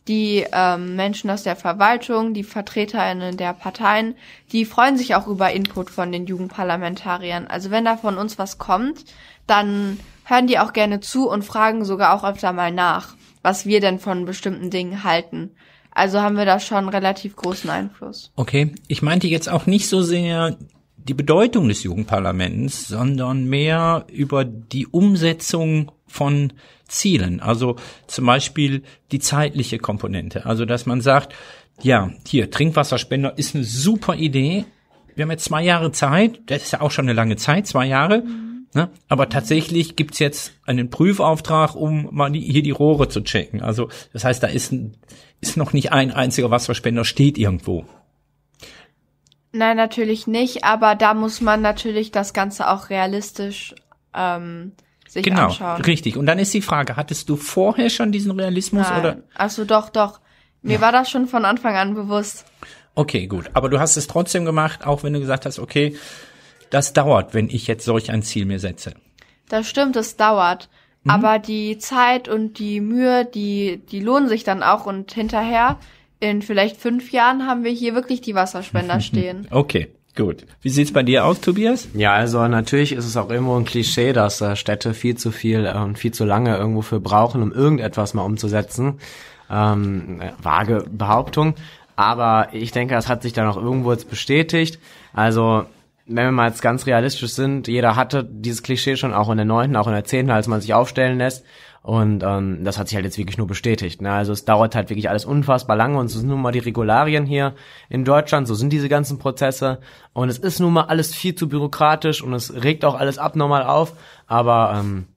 die ähm, Menschen aus der Verwaltung, die VertreterInnen der Parteien, die freuen sich auch über Input von den Jugendparlamentariern. Also wenn da von uns was kommt, dann hören die auch gerne zu und fragen sogar auch öfter mal nach, was wir denn von bestimmten Dingen halten. Also haben wir da schon relativ großen Einfluss. Okay, ich meinte jetzt auch nicht so sehr die Bedeutung des Jugendparlaments, sondern mehr über die Umsetzung von Zielen. Also zum Beispiel die zeitliche Komponente. Also dass man sagt, ja, hier, Trinkwasserspender ist eine super Idee. Wir haben jetzt zwei Jahre Zeit. Das ist ja auch schon eine lange Zeit, zwei Jahre. Ne? Aber tatsächlich gibt's jetzt einen Prüfauftrag, um mal die, hier die Rohre zu checken. Also das heißt, da ist, ein, ist noch nicht ein einziger Wasserspender, steht irgendwo. Nein, natürlich nicht, aber da muss man natürlich das Ganze auch realistisch ähm, sich genau, anschauen. richtig. Und dann ist die Frage, hattest du vorher schon diesen Realismus Nein. oder? Also doch, doch. Mir war das schon von Anfang an bewusst. Okay, gut. Aber du hast es trotzdem gemacht, auch wenn du gesagt hast, okay, das dauert, wenn ich jetzt solch ein Ziel mir setze. Das stimmt, es dauert. Mhm. Aber die Zeit und die Mühe, die, die lohnen sich dann auch und hinterher, in vielleicht fünf Jahren haben wir hier wirklich die Wasserspender [LAUGHS] stehen. Okay, gut. Wie sieht's bei dir aus, Tobias? Ja, also natürlich ist es auch irgendwo ein Klischee, dass äh, Städte viel zu viel äh, und viel zu lange irgendwo für brauchen, um irgendetwas mal umzusetzen. Ähm, äh, vage Behauptung. Aber ich denke, das hat sich dann auch irgendwo jetzt bestätigt. Also wenn wir mal jetzt ganz realistisch sind, jeder hatte dieses Klischee schon auch in der neunten, auch in der zehnten, als man sich aufstellen lässt. Und ähm, das hat sich halt jetzt wirklich nur bestätigt. Ne? Also es dauert halt wirklich alles unfassbar lange und so sind nun mal die Regularien hier in Deutschland, so sind diese ganzen Prozesse. Und es ist nun mal alles viel zu bürokratisch und es regt auch alles abnormal auf. Aber ähm,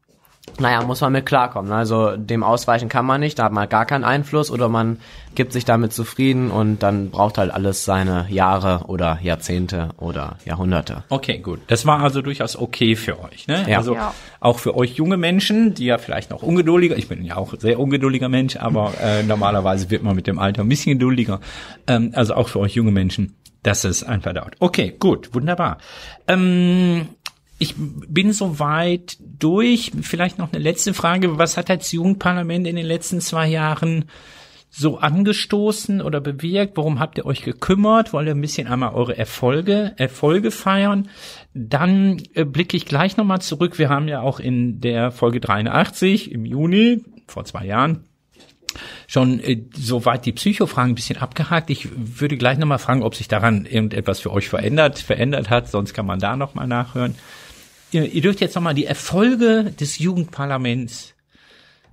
naja, muss man mit klarkommen. ne? Also dem ausweichen kann man nicht, da hat man gar keinen Einfluss oder man gibt sich damit zufrieden und dann braucht halt alles seine Jahre oder Jahrzehnte oder Jahrhunderte. Okay, gut. Das war also durchaus okay für euch, ne? Ja. Also Ja. auch für euch junge Menschen, die ja vielleicht noch ungeduldiger, ich bin ja auch ein sehr ungeduldiger Mensch, aber [LAUGHS] äh, normalerweise wird man mit dem Alter ein bisschen geduldiger. Ähm, also auch für euch junge Menschen, dass es einfach dauert. Okay, gut, wunderbar. Ähm, ich bin soweit durch. Vielleicht noch eine letzte Frage. Was hat das Jugendparlament in den letzten zwei Jahren so angestoßen oder bewirkt? Worum habt ihr euch gekümmert? Wollt ihr ein bisschen einmal eure Erfolge, Erfolge feiern? Dann äh, blicke ich gleich nochmal zurück. Wir haben ja auch in der Folge 83 im Juni, vor zwei Jahren, schon äh, soweit die Psychofragen ein bisschen abgehakt. Ich würde gleich nochmal fragen, ob sich daran irgendetwas für euch verändert, verändert hat. Sonst kann man da nochmal nachhören. Ihr, ihr dürft jetzt nochmal die Erfolge des Jugendparlaments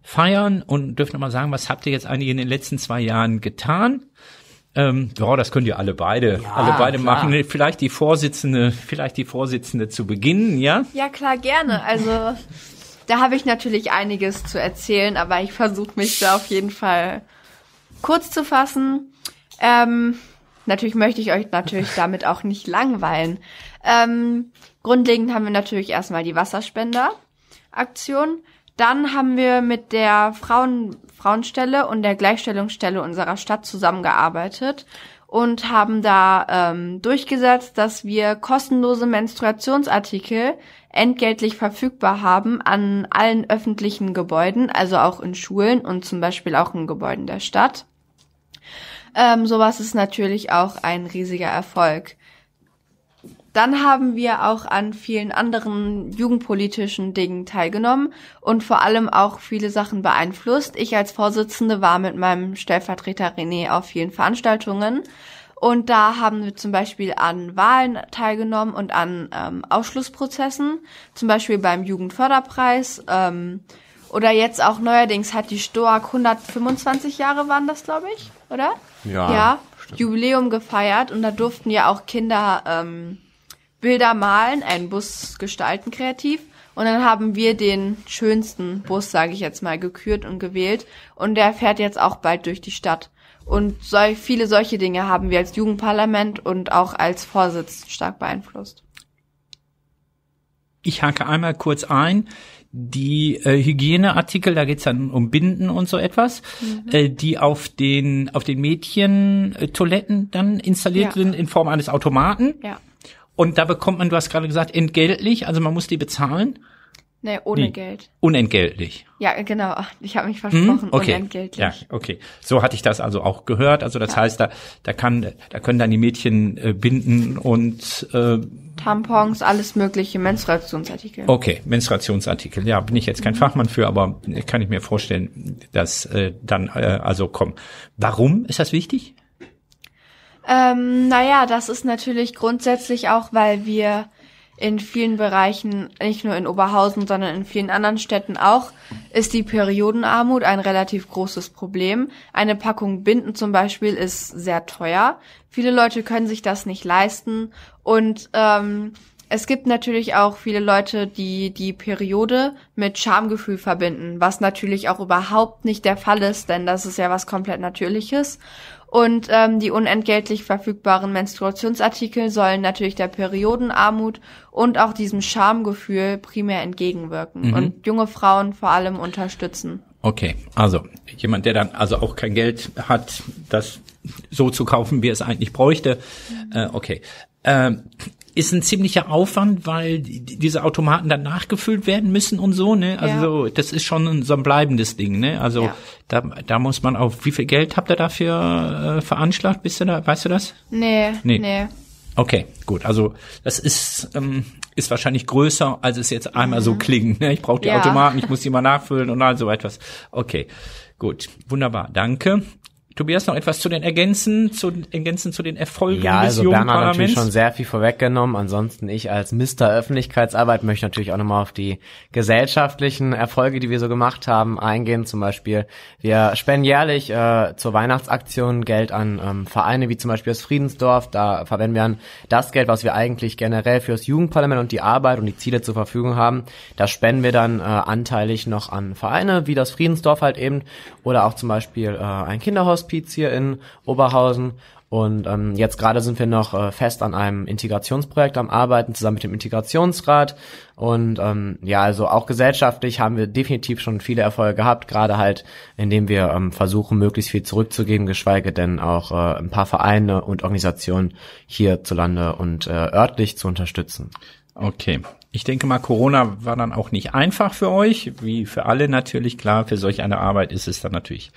feiern und dürft nochmal sagen, was habt ihr jetzt eigentlich in den letzten zwei Jahren getan? Ähm, ja, das könnt ihr alle beide, alle beide klar. machen. Vielleicht die Vorsitzende, vielleicht die Vorsitzende zu Beginn, ja? Ja, klar, gerne. Also da habe ich natürlich einiges zu erzählen, aber ich versuche mich da auf jeden Fall kurz zu fassen. Ähm, natürlich möchte ich euch natürlich damit auch nicht langweilen. Ähm, grundlegend haben wir natürlich erstmal die Wasserspender-Aktion. Dann haben wir mit der Frauen, Frauenstelle und der Gleichstellungsstelle unserer Stadt zusammengearbeitet und haben da ähm, durchgesetzt, dass wir kostenlose Menstruationsartikel entgeltlich verfügbar haben an allen öffentlichen Gebäuden, also auch in Schulen und zum Beispiel auch in Gebäuden der Stadt. Ähm, sowas ist natürlich auch ein riesiger Erfolg. Dann haben wir auch an vielen anderen jugendpolitischen Dingen teilgenommen und vor allem auch viele Sachen beeinflusst. Ich als Vorsitzende war mit meinem Stellvertreter René auf vielen Veranstaltungen und da haben wir zum Beispiel an Wahlen teilgenommen und an ähm, Ausschlussprozessen, zum Beispiel beim Jugendförderpreis. Ähm, oder jetzt auch neuerdings hat die STOAG 125 Jahre waren das, glaube ich, oder? Ja, Ja, Jubiläum gefeiert und da durften ja auch Kinder ähm, Bilder malen, einen Bus gestalten kreativ. Und dann haben wir den schönsten Bus, sage ich jetzt mal, gekürt und gewählt. Und der fährt jetzt auch bald durch die Stadt. Und sol viele solche Dinge haben wir als Jugendparlament und auch als Vorsitz stark beeinflusst. Ich hake einmal kurz ein. Die äh, Hygieneartikel, da geht's dann um Binden und so etwas, äh, die auf den auf den Mädchen-Toiletten dann installiert Ja. sind in Form eines Automaten. Ja. Und da bekommt man, du hast gerade gesagt, entgeltlich, also man muss die bezahlen. Nee, ohne Nee. Geld. Unentgeltlich. Ja, genau. [LAUGHS] Ich habe mich Hm? versprochen, Okay. unentgeltlich. Ja, okay. So hatte ich das also auch gehört. Also das heißt, da, da kann, da können dann die Mädchen äh, binden und äh, Tampons, alles mögliche, Menstruationsartikel. okay, Menstruationsartikel. Ja, bin ich jetzt kein Fachmann für, aber kann ich mir vorstellen, dass äh, dann äh, also kommen. Warum ist das wichtig? Ähm, naja, das ist natürlich grundsätzlich auch, weil wir in vielen Bereichen, nicht nur in Oberhausen, sondern in vielen anderen Städten auch, ist die Periodenarmut ein relativ großes Problem. Eine Packung Binden zum Beispiel ist sehr teuer. Viele Leute können sich das nicht leisten und ähm, es gibt natürlich auch viele Leute, die die Periode mit Schamgefühl verbinden, was natürlich auch überhaupt nicht der Fall ist, denn das ist ja was komplett Natürliches. Und ähm, die unentgeltlich verfügbaren Menstruationsartikel sollen natürlich der Periodenarmut und auch diesem Schamgefühl primär entgegenwirken Mhm. und junge Frauen vor allem unterstützen. Okay, also jemand, der dann also auch kein Geld hat, das so zu kaufen, wie er es eigentlich bräuchte. Äh, okay. Ähm, ist ein ziemlicher Aufwand, weil die, diese Automaten dann nachgefüllt werden müssen und so, ne? Also das ist schon so ein bleibendes Ding, ne? Also Ja. da, da muss man auch, wie viel Geld habt ihr dafür äh, veranschlagt? Bist du da, weißt du das? Nee, Nee. nee. Okay, gut. Also das ist ähm, ist wahrscheinlich größer, als es jetzt einmal so klingt. Ne? Ich brauche die Mhm. Ja. Automaten, ich muss die mal nachfüllen und all so etwas. Okay, gut, wunderbar, danke. Tobias, noch etwas zu den Ergänzen, zu, Ergänzen zu den Erfolgen Ja, des also jungen Bernhard hat natürlich schon sehr viel vorweggenommen. Ansonsten ich als Mr. Öffentlichkeitsarbeit möchte natürlich auch nochmal auf die gesellschaftlichen Erfolge, die wir so gemacht haben, eingehen. Zum Beispiel, wir spenden jährlich äh, zur Weihnachtsaktion Geld an ähm, Vereine wie zum Beispiel das Friedensdorf. Da verwenden wir dann das Geld, was wir eigentlich generell fürs Jugendparlament und die Arbeit und die Ziele zur Verfügung haben. Das spenden wir dann äh, anteilig noch an Vereine wie das Friedensdorf halt eben oder auch zum Beispiel äh, ein Kinderhospiz hier in Oberhausen. Und ähm, jetzt gerade sind wir noch äh, fest an einem Integrationsprojekt am Arbeiten, zusammen mit dem Integrationsrat. Und ähm, ja, also auch gesellschaftlich haben wir definitiv schon viele Erfolge gehabt, gerade halt, indem wir ähm, versuchen, möglichst viel zurückzugeben, geschweige denn auch äh, ein paar Vereine und Organisationen hierzulande und äh, örtlich zu unterstützen. Okay. Ich denke mal, Corona war dann auch nicht einfach für euch, wie für alle natürlich. Klar, für solch eine Arbeit ist es dann natürlich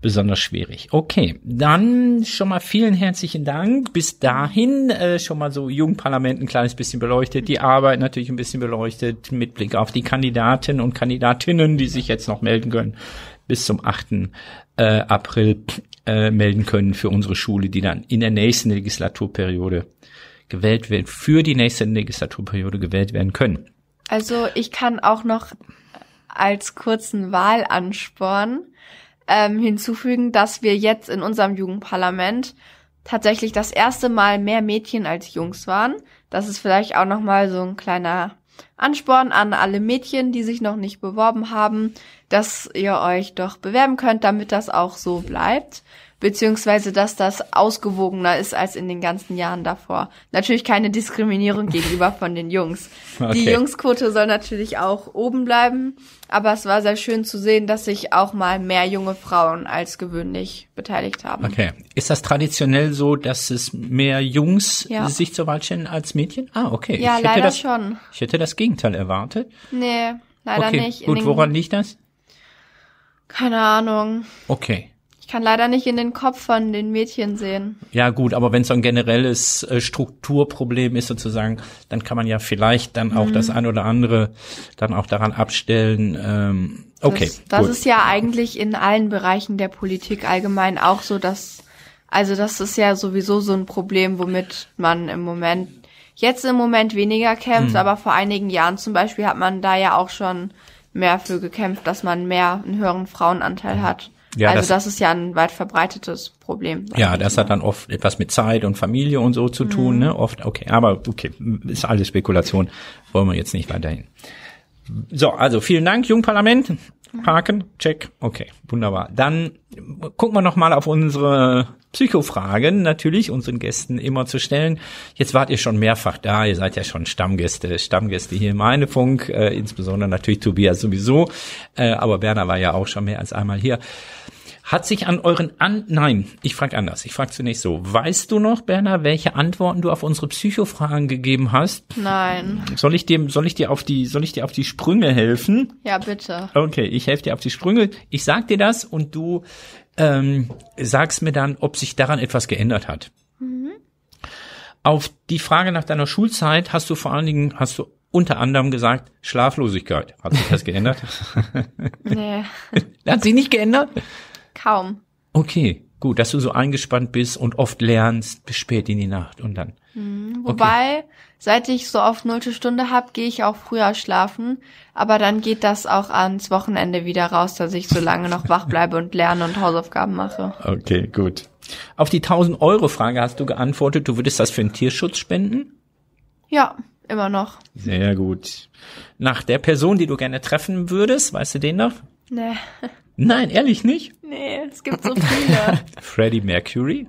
besonders schwierig. Okay, dann schon mal vielen herzlichen Dank. Bis dahin äh, schon mal so Jugendparlament ein kleines bisschen beleuchtet, die Arbeit natürlich ein bisschen beleuchtet, mit Blick auf die Kandidaten und Kandidatinnen, die sich jetzt noch melden können, bis zum 8. Äh, April äh, melden können für unsere Schule, die dann in der nächsten Legislaturperiode gewählt wird, für die nächste Legislaturperiode gewählt werden können. Also ich kann auch noch als kurzen Wahlansporn ähm, hinzufügen, dass wir jetzt in unserem Jugendparlament tatsächlich das erste Mal mehr Mädchen als Jungs waren. Das ist vielleicht auch noch mal so ein kleiner Ansporn an alle Mädchen, die sich noch nicht beworben haben, dass ihr euch doch bewerben könnt, damit das auch so bleibt. Beziehungsweise, dass das ausgewogener ist als in den ganzen Jahren davor. Natürlich keine Diskriminierung [LAUGHS] gegenüber von den Jungs. Die Okay. Jungsquote soll natürlich auch oben bleiben, aber es war sehr schön zu sehen, dass sich auch mal mehr junge Frauen als gewöhnlich beteiligt haben. Okay. Ist das traditionell so, dass es mehr Jungs Ja. sich zur Wahl stellen als Mädchen? Ah, okay. Ja, ich hätte leider das, schon. Ich hätte das Gegenteil erwartet. Nee, leider okay, nicht. Gut. Woran liegt das? Keine Ahnung. Okay. Ich kann leider nicht in den Kopf von den Mädchen sehen. Ja gut, aber wenn es so ein generelles äh, Strukturproblem ist sozusagen, dann kann man ja vielleicht dann auch Mhm. das ein oder andere dann auch daran abstellen. Ähm, okay, Das, das gut. ist ja eigentlich in allen Bereichen der Politik allgemein auch so, dass, also das ist ja sowieso so ein Problem, womit man im Moment, jetzt im Moment weniger kämpft, aber vor einigen Jahren zum Beispiel hat man da ja auch schon mehr für gekämpft, dass man mehr einen höheren Frauenanteil hat. Ja, also das- das, ist ja ein weit verbreitetes Problem. Ja, das hat dann oft etwas mit Zeit und Familie und so zu tun, Mhm. ne? Oft, okay, aber okay, ist alles Spekulation, wollen wir jetzt nicht weiterhin. So, also vielen Dank, Jungparlament. Haken, check. Okay, wunderbar. Dann gucken wir noch mal auf unsere Psychofragen, natürlich unseren Gästen immer zu stellen. Jetzt wart ihr schon mehrfach da, ihr seid ja schon Stammgäste, Stammgäste hier im Heinefunk, äh, insbesondere natürlich Tobias sowieso, äh, aber Berner war ja auch schon mehr als einmal hier. Hat sich an euren an nein, ich frage anders. Ich frage zunächst so: Weißt du noch, Berner, welche Antworten du auf unsere Psychofragen gegeben hast? Nein. Soll ich dir soll ich dir auf die soll ich dir auf die Sprünge helfen? Ja, bitte. Okay, ich helfe dir auf die Sprünge. Ich sag dir das und du ähm, sagst mir dann, ob sich daran etwas geändert hat. Auf die Frage nach deiner Schulzeit hast du vor allen Dingen hast du unter anderem gesagt Schlaflosigkeit. Hat sich das geändert? [LAUGHS] Nee, [LAUGHS] Hat sich nicht geändert? Kaum. Okay, Gut, dass du so eingespannt bist und oft lernst bis spät in die Nacht und dann. Wobei, seit ich so oft nullte Stunde hab, gehe ich auch früher schlafen. Aber dann geht das auch ans Wochenende wieder raus, dass ich so lange noch wach [LAUGHS] bleibe und lerne und Hausaufgaben mache. Okay, gut. Auf die 1000 Euro Frage hast du geantwortet, du würdest das für den Tierschutz spenden? Ja, immer noch. Sehr gut. Nach der Person, die du gerne treffen würdest, weißt du den noch? Nee, Nein, ehrlich nicht? nee, es gibt so viele. [LAUGHS] Freddie Mercury?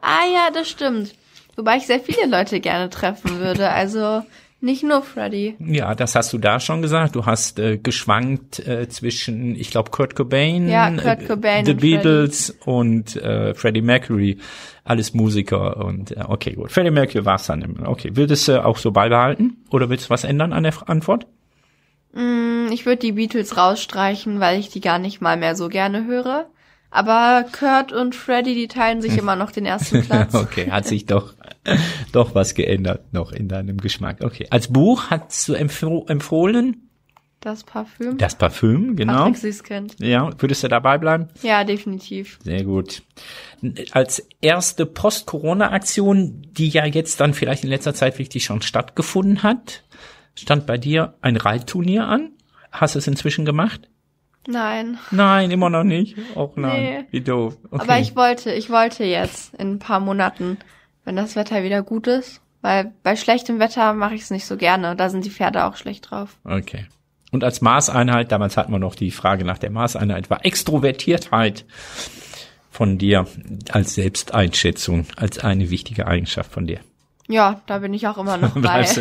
ah ja, das stimmt. Wobei ich sehr viele Leute gerne treffen würde. Also nicht nur Freddy. Ja, das hast du da schon gesagt. Du hast äh, geschwankt äh, zwischen, ich glaube, Kurt Cobain, Ja, Kurt Cobain The und Beatles und äh, Freddie Mercury. Alles Musiker und äh, okay, gut. Freddie Mercury war es dann. immer. Okay, würdest du auch so beibehalten oder willst du was ändern an der Antwort? Hm, Ich würde die Beatles rausstreichen, weil ich die gar nicht mal mehr so gerne höre. Aber Kurt und Freddy, die teilen sich immer noch den ersten [LAUGHS] Platz. Okay, hat sich doch [LAUGHS] doch was geändert noch in deinem Geschmack. Okay, als Buch hast du empf empfohlen Das Parfüm. das Parfüm, genau. Patrick Süßkind. Ja, würdest du dabei bleiben? Ja, definitiv. Sehr gut. Als erste Post-Corona-Aktion, die ja jetzt dann vielleicht in letzter Zeit wirklich schon stattgefunden hat, stand bei dir ein Reitturnier an. Hast du es inzwischen gemacht? Nein. Nein, immer noch nicht. [LAUGHS] Auch nein. Nee. Wie doof. Okay. Aber ich wollte, ich wollte jetzt in ein paar Monaten, wenn das Wetter wieder gut ist. Weil bei schlechtem Wetter mache ich es nicht so gerne. Da sind die Pferde auch schlecht drauf. Okay. Und als Maßeinheit, damals hatten wir noch die Frage nach der Maßeinheit, war Extrovertiertheit von dir als Selbsteinschätzung, als eine wichtige Eigenschaft von dir. Ja, da bin ich auch immer [LAUGHS] noch bei. [LAUGHS]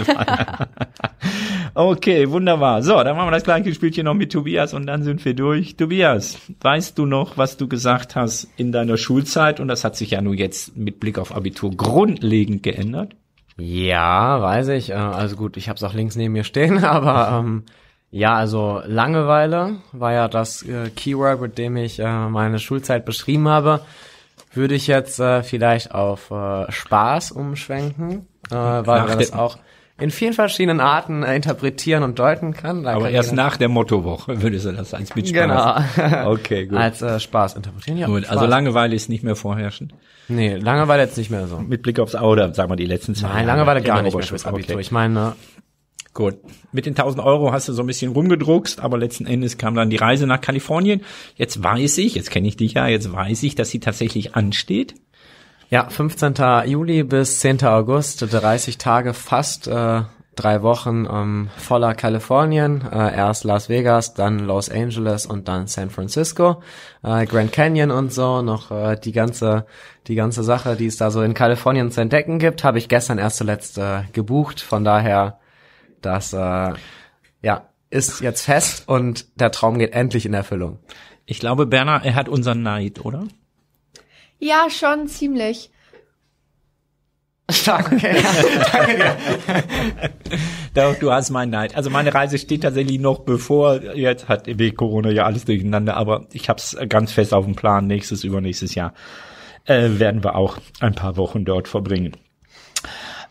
Okay, wunderbar. So, dann machen wir das gleiche Spielchen noch mit Tobias und dann sind wir durch. Tobias, weißt du noch, was du gesagt hast in deiner Schulzeit? Und das hat sich ja nur jetzt mit Blick auf Abitur grundlegend geändert. Ja, weiß ich. Äh, Also gut, ich habe es auch links neben mir stehen, [LAUGHS] aber ähm, ja, also Langeweile war ja das äh, Keyword, mit dem ich äh, meine Schulzeit beschrieben habe. Würde ich jetzt äh, vielleicht auf äh, Spaß umschwenken, äh, weil Nach man das auch in vielen verschiedenen Arten äh, interpretieren und deuten kann. Da Aber kann erst nach der Mottowoche [LAUGHS] würdest du das als mit Spaß. Genau. Okay, [LAUGHS] gut. als äh, Spaß interpretieren. Ja, Gut, also Spaß. Langeweile ist nicht mehr vorherrschend. Nee, Langeweile jetzt nicht mehr so. Mit Blick aufs oder sagen wir die letzten zwei Nein, Jahre. Langeweile gar nicht mehr fürs Abitur. Okay. Ich meine, Gut. Mit den 1000 Euro hast du so ein bisschen rumgedruckst, aber letzten Endes kam dann die Reise nach Kalifornien. Jetzt weiß ich, jetzt kenne ich dich ja, jetzt weiß ich, dass sie tatsächlich ansteht. Ja, 15. Juli bis 10. August, 30 Tage fast, äh, drei Wochen ähm, voller Kalifornien. Äh, erst Las Vegas, dann Los Angeles und dann San Francisco, äh, Grand Canyon und so. Noch äh, die ganze die ganze Sache, die es da so in Kalifornien zu entdecken gibt, habe ich gestern erst zuletzt äh, gebucht. Von daher, das äh, ja ist jetzt fest und der Traum geht endlich in Erfüllung. Ich glaube, Berner, er hat unseren Neid, oder? Ja, schon ziemlich. Stark, [LAUGHS] okay. Danke dir. Doch, du hast meinen Neid. Also meine Reise steht tatsächlich noch bevor. Jetzt hat wegen Corona ja alles durcheinander, aber ich habe es ganz fest auf dem Plan. Nächstes, übernächstes Jahr äh, werden wir auch ein paar Wochen dort verbringen.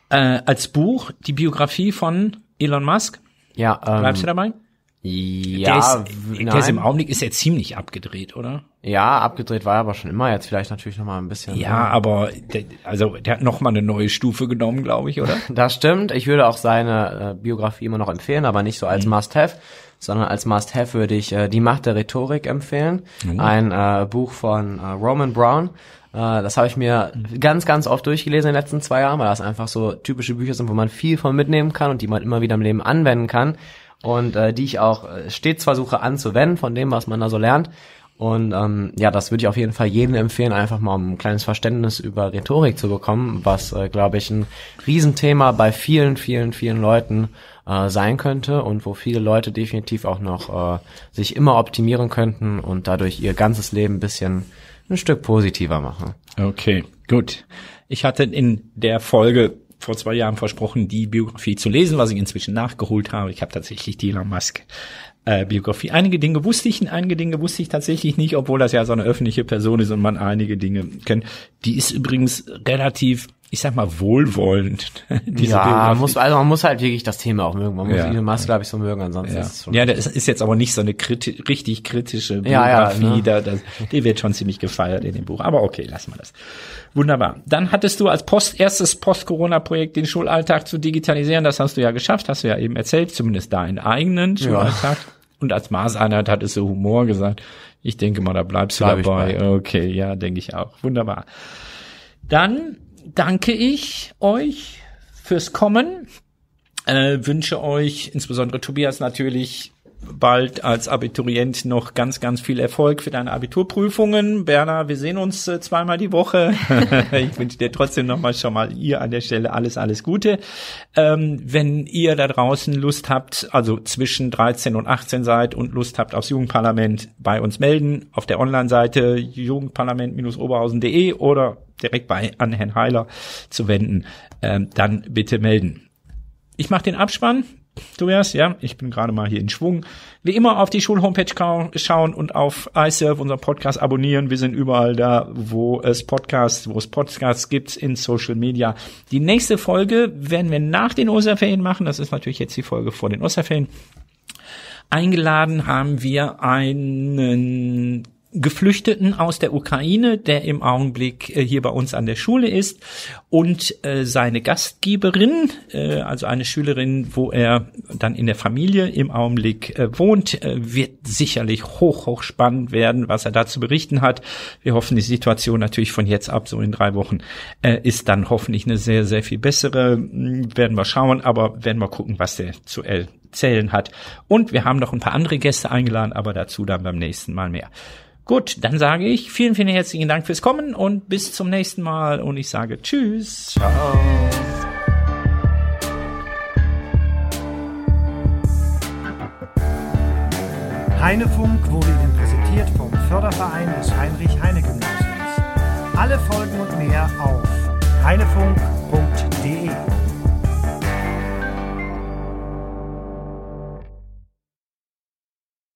Äh, als Buch die Biografie von Elon Musk. Ja, ähm, Bleibst du dabei? Ja, der, ist, der ist im. Augenblick ist er ziemlich abgedreht, oder? Ja, abgedreht war er aber schon immer. Jetzt vielleicht natürlich noch mal ein bisschen. Ja, aber der, also der hat noch mal eine neue Stufe genommen, glaube ich, oder? [LAUGHS] Das stimmt. Ich würde auch seine äh, Biografie immer noch empfehlen, aber nicht so als Must-Have, sondern als Must-Have würde ich äh, Die Macht der Rhetorik empfehlen. Ein äh, Buch von äh, Roman Brown. Äh, das habe ich mir ganz, ganz oft durchgelesen in den letzten zwei Jahren, weil das einfach so typische Bücher sind, wo man viel von mitnehmen kann und die man immer wieder im Leben anwenden kann. Und äh, die ich auch äh, stets versuche anzuwenden von dem, was man da so lernt. Und ähm, ja, das würde ich auf jeden Fall jedem empfehlen, einfach mal um ein kleines Verständnis über Rhetorik zu bekommen, was, äh, glaube ich, ein Riesenthema bei vielen, vielen, vielen Leuten äh, sein könnte und wo viele Leute definitiv auch noch äh, sich immer optimieren könnten und dadurch ihr ganzes Leben ein bisschen ein Stück positiver machen. Okay, gut. Ich hatte in der Folge vor zwei Jahren versprochen, die Biografie zu lesen, was ich inzwischen nachgeholt habe. Ich habe tatsächlich die Elon Musk äh, Biografie. Einige Dinge wusste ich, einige Dinge wusste ich tatsächlich nicht, obwohl das ja so eine öffentliche Person ist und man einige Dinge kennt. Die ist übrigens relativ ich sag mal, wohlwollend. [LAUGHS] diese ja, Biografie. muss, also man muss halt wirklich das Thema auch mögen. Man muss ja. Elon Musk, glaube ich, so mögen, ansonsten ja. ist es schon. Ja, das ist jetzt aber nicht so eine kriti richtig kritische Biografie. Ja, ja, ne? da, das, die wird schon ziemlich gefeiert in dem Buch. Aber okay, lassen wir das. Wunderbar. Dann hattest du als Post, erstes Post-Corona-Projekt den Schulalltag zu digitalisieren. Das hast du ja geschafft, hast du ja eben erzählt, zumindest deinen eigenen Schulalltag. Ja. Und als Maßeinheit hattest du Humor gesagt. Ich denke mal, da bleibst du Bleib dabei. Okay, ja, denke ich auch. Wunderbar. Dann danke ich euch fürs Kommen. Äh, wünsche euch, insbesondere Tobias natürlich, bald als Abiturient noch ganz, ganz viel Erfolg für deine Abiturprüfungen. Berna, wir sehen uns äh, zweimal die Woche. [LAUGHS] ich wünsche dir trotzdem nochmal schon mal ihr an der Stelle alles, alles Gute. Ähm, wenn ihr da draußen Lust habt, also zwischen 13 und 18 seid und Lust habt aufs Jugendparlament, bei uns melden auf der Online-Seite jugendparlament-oberhausen.de oder direkt bei an Herrn Heiler zu wenden, ähm, dann bitte melden. Ich mache den Abspann. Tobias, ja, ich bin gerade mal hier in Schwung. Wie immer auf die Schulhomepage schauen und auf iServe, unser Podcast, abonnieren. Wir sind überall da, wo es Podcasts, wo es Podcasts gibt, in Social Media. Die nächste Folge werden wir nach den Osterferien machen. Das ist natürlich jetzt die Folge vor den Osterferien. Eingeladen haben wir einen Geflüchteten aus der Ukraine, der im Augenblick äh, hier bei uns an der Schule ist und äh, seine Gastgeberin, äh, also eine Schülerin, wo er dann in der Familie im Augenblick wohnt, wird sicherlich hoch, hoch spannend werden, was er da zu berichten hat. Wir hoffen, die Situation natürlich von jetzt ab, so in drei Wochen, ist dann hoffentlich eine sehr, sehr viel bessere. Hm, werden wir schauen, aber werden wir gucken, was der zu erzählen hat. Und wir haben noch ein paar andere Gäste eingeladen, aber dazu dann beim nächsten Mal mehr. Gut, dann sage ich vielen, vielen herzlichen Dank fürs Kommen und bis zum nächsten Mal. Und ich sage Tschüss. Ciao. Heinefunk wurde Ihnen präsentiert vom Förderverein des Heinrich-Heine-Gymnasiums. Alle Folgen und mehr auf heinefunk.de.